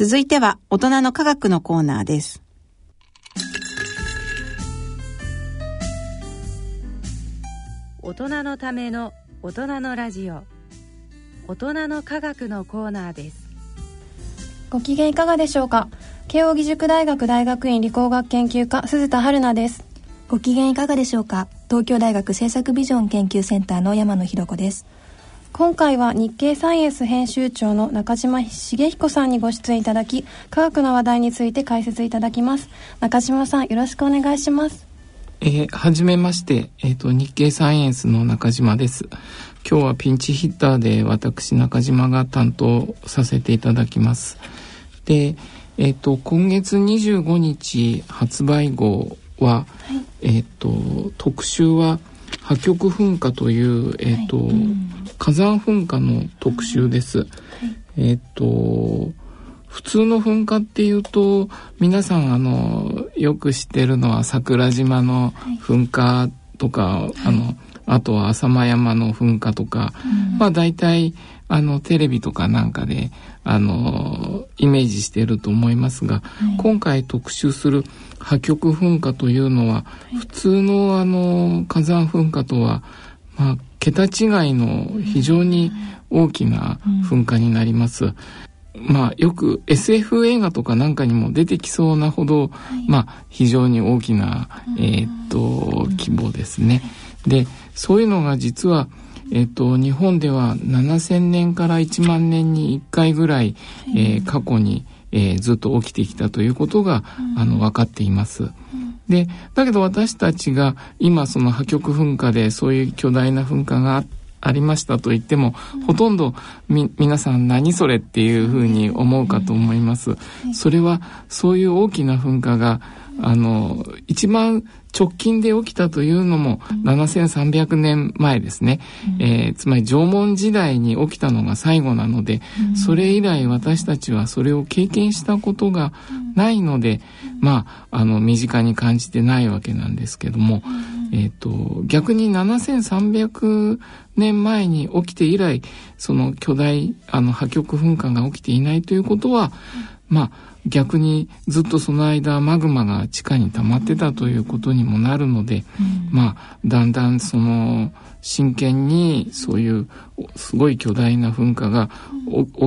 続いては大人の科学のコーナーです。大人のための大人のラジオ。大人の科学のコーナーです。ご機嫌いかがでしょうか？慶應義塾大学大学院理工学研究科鈴田春奈です。ご機嫌いかがでしょうか？東京大学政策ビジョン研究センターの山野博子です今回は日経サイエンス編集長の中島茂彦さんにご出演いただき科学の話題について解説いただきます中島さんよろしくお願いしますえー、はじめまして、えっ、ー、と、日経サイエンスの中島です。今日はピンチヒッターで私中島が担当させていただきます。で、えっ、ー、と、今月25日発売号は、はい、えっ、と、特集は破局噴火という、えっ、と、はい。火山噴火の特集です。はい、えっ、と、普通の噴火っていうと皆さんあのよく知ってるのは桜島の噴火とか、はい、あのあとは浅間山の噴火とか、うん、まあ大体あのテレビとかなんかであのイメージしていると思いますが、はい、今回特集する破局噴火というのは、はい、普通のあの火山噴火とは、まあ、桁違いの非常に大きな噴火になります。まあ、よく SF 映画とかなんかにも出てきそうなほど、はい、まあ、非常に大きな、えー、っと、規模ですね。で、そういうのが実は、えっと、日本では7000年から1万年に1回ぐらい、えー、過去に、えー、ずっと起きてきたということが、あの、分かっています。で、だけど私たちが今その破局噴火でそういう巨大な噴火があって、ありましたと言っても、うん、ほとんどみ皆さん何それっていうふうに思うかと思います。それはそういう大きな噴火があの一番直近で起きたというのも7300年前ですね、うん、えー、つまり縄文時代に起きたのが最後なので、うん、それ以来私たちはそれを経験したことがないので、まああの身近に感じてないわけなんですけども、えーと逆に7300年前に起きて以来その巨大あの破局噴火が起きていないということは、まあ逆にずっとその間マグマが地下に溜まってたということにもなるので、まあだんだんその真剣にそういうすごい巨大な噴火が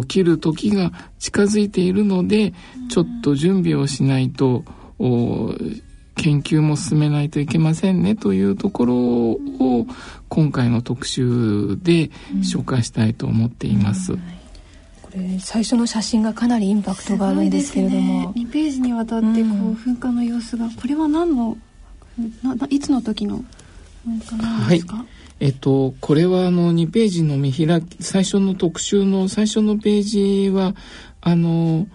起きる時が近づいているのでちょっと準備をしないと研究も進めないといけませんねというところを今回の特集で紹介したいと思っています。これ最初の写真がかなりインパクトがあるんですけれども、ね、2ページにわたってこう、噴火の様子がこれは何のないつの時の噴火なん。ですか、はいえっと、これはあの2ページの見開き最初の特集の最初のページはあの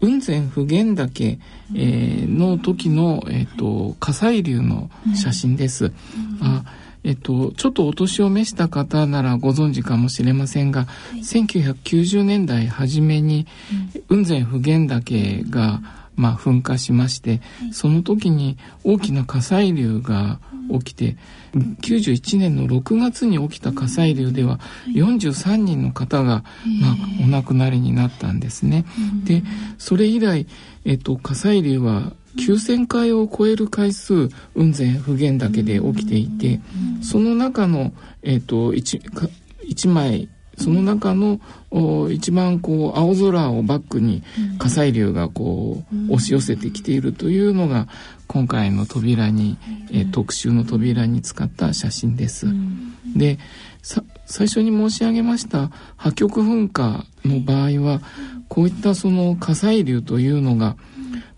雲仙普賢岳、えー、の時の、えっと、火砕流の写真です。あえっと、ちょっとお年を召した方ならご存知かもしれませんが、はい、1990年代初めに、雲仙普賢岳が、まあ、噴火しまして、その時に大きな火砕流が起きて、91年の6月に起きた火砕流では43人の方が、まあ、お亡くなりになったんですね。でそれ以来、えっと、火砕流は9,000回を超える回数雲仙普賢岳で起きていてその中の、えっと、1, 1枚その中の一番こう青空をバックに火砕流がこう押し寄せてきているというのが今回の扉に、えー、特集の扉に使った写真です。で最初に申し上げました破局噴火の場合はこういったその火砕流というのが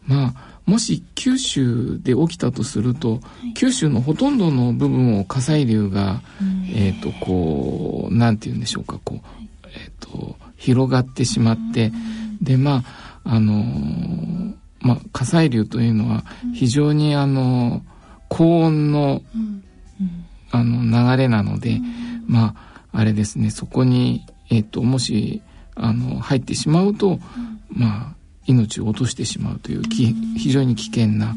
まあもし九州で起きたとすると、九州のほとんどの部分を火砕流が、えっ、とこうなんて言うんでしょうかこう、えっ、と広がってしまって、でまああのまあ火砕流というのは非常にあの高温の、あの流れなので、まああれですねそこにえっ、ともしあの入ってしまうと、まあ命を落としてしまうという非常に危険な、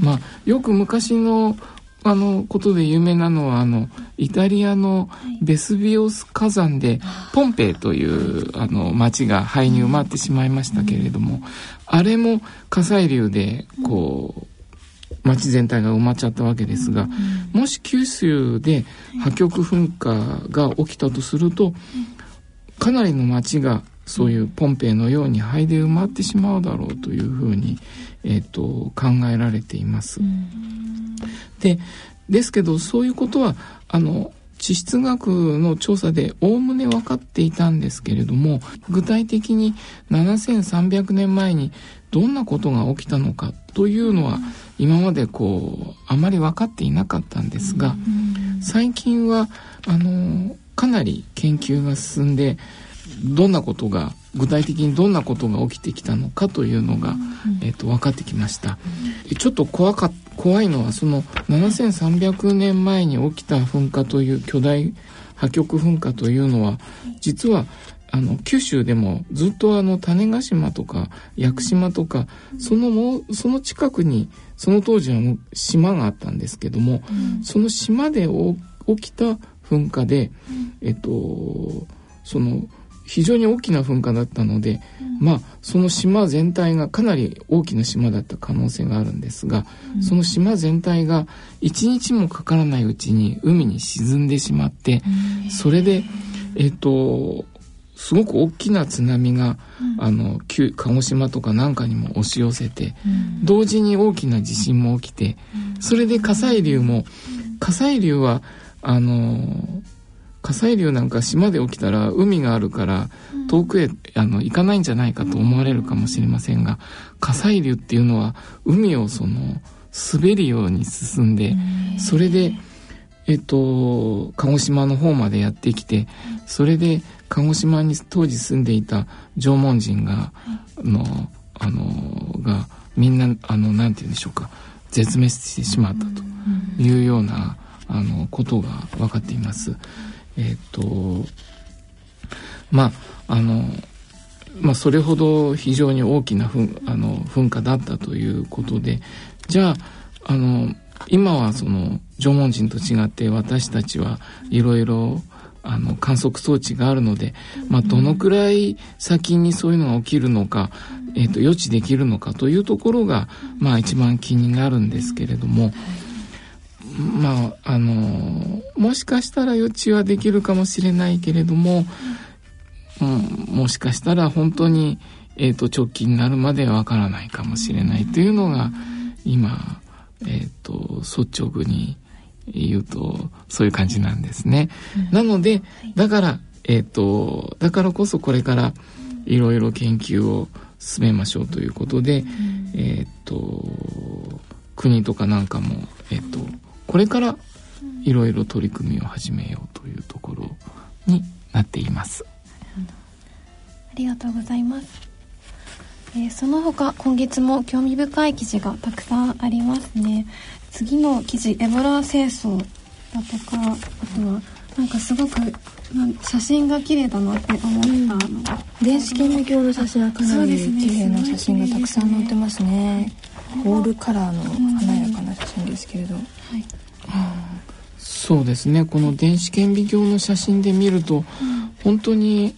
まあ、よく昔のあのことで有名なのはあのイタリアのベスビオス火山でポンペイというあの町が灰に埋まってしまいましたけれども、あれも火砕流でこう町全体が埋まっちゃったわけですが、もし九州で破局噴火が起きたとすると、かなりの町がそういうポンペイのように灰で埋まってしまうだろうというふうに、えーと、考えられています。でですけどそういうことはあの地質学の調査でおおむね分かっていたんですけれども具体的に7300年前にどんなことが起きたのかというのは今までこうあまり分かっていなかったんですが最近はあのかなり研究が進んでどんなことが具体的にどんなことが起きてきたのかというのが、えーと、分かってきました、ちょっと怖か怖いのはその7300年前に起きた噴火という巨大破局噴火というのは実はあの九州でもずっとあの種子島とか屋久島とかそのもその近くにその当時はもう島があったんですけども、うん、その島で起きた噴火で、えっとその非常に大きな噴火だったので、うん、まあその島全体がかなり大きな島だった可能性があるんですが、うん、その島全体が一日もかからないうちに海に沈んでしまって、うん、それでえっとすごく大きな津波が、うん、あの鹿児島とかなんかにも押し寄せて、うん、同時に大きな地震も起きて、うん、それで火砕流も、火砕流はあの火砕流なんか島で起きたら海があるから遠くへあの行かないんじゃないかと思われるかもしれませんが火砕流っていうのは海をその滑るように進んでそれでえっと鹿児島の方までやってきてそれで鹿児島に当時住んでいた縄文人が、のあのがみんなあのなんて言うんでしょうか絶滅してしまったというようなあのことが分かっています。えっ、とまああのまあ、それほど非常に大きな噴あの噴火だったということでじゃああの今はその縄文人と違って私たちはいろいろあの観測装置があるので、まあ、どのくらい先にそういうのが起きるのか、えーと、予知できるのかというところが、まあ、一番気になるんですけれども、まああのもしかしたら予知はできるかもしれないけれども、うん、もしかしたら本当に、えーと、直近になるまではわからないかもしれないというのが今、えーと率直に言うとそういう感じなんですね。うん、なのでだからえっ、ー、とだからこそこれからいろいろ研究を進めましょうということで、うん、えっ、と国とかなんかもえっ、ー、とこれからいろいろ取り組みを始めようというところになっています。ありがとうございます。えー、その他今月も興味深い記事がたくさんありますね。次の記事エボラ清掃だとかあとはなんかすごく写真が綺麗だなって思ったうん、電子顕微鏡の写真はかなり綺麗な写真がたくさん載ってますねホールカラーの華やかな写真ですけれど、はい、そうですね。この電子顕微鏡の写真で見ると、本当に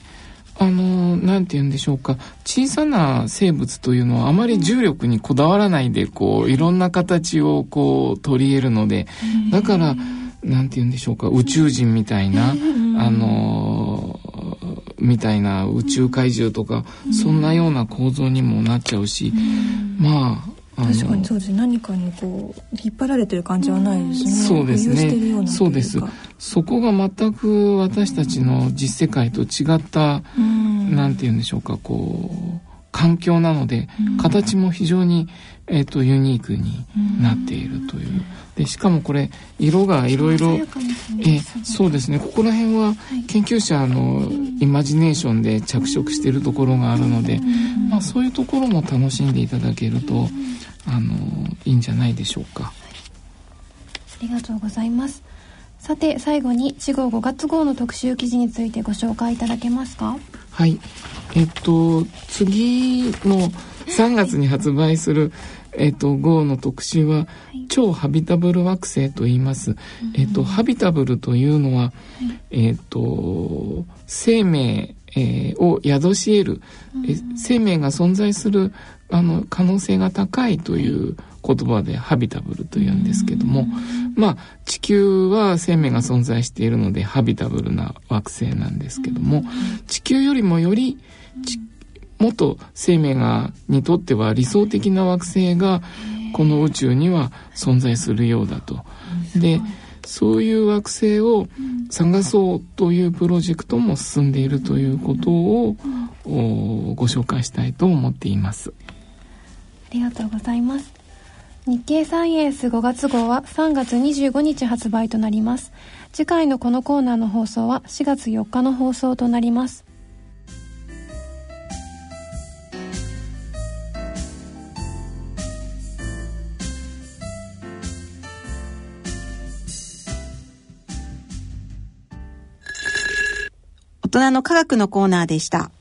あの何て言うんでしょうか。小さな生物というのはあまり重力にこだわらないでこういろんな形をこう取り入れるのでだから何て言うんでしょうか。宇宙人みたいなあのみたいな宇宙怪獣とかそんなような構造にもなっちゃうしまあ確かにそうです何かにこう引っ張られてる感じはないですね。そうですね。そうです。そこが全く私たちの実世界と違ったなんて言うんでしょうかこう環境なので形も非常に、えーと、ユニークになっているという。でしかもこれ色がいろいろえそうですね。ここら辺は研究者のイマジネーションで着色しているところがあるので、まあ、そういうところも楽しんでいただけるとあのいいんじゃないでしょうか。ありがとうございます。さて最後に4号5月号の特集記事についてご紹介いただけますか？はい。えっと次の3月に発売する、えっ、と、号の特集は、超ハビタブル惑星と言います。えっ、と、ハビタブルというのは、えっ、と、生命、えー、を宿し得る、え生命が存在するあの可能性が高いという言葉でハビタブルというんですけども、まあ地球は生命が存在しているのでハビタブルな惑星なんですけども、地球よりもよりもっと生命がにとっては理想的な惑星がこの宇宙には存在するようだと。でそういう惑星を探そうというプロジェクトも進んでいるということをご紹介したいと思っています。ありがとうございます。日経サイエンス5月号は3月25日発売となります。次回のこのコーナーの放送は4月4日の放送となります。大人の科学のコーナーでした。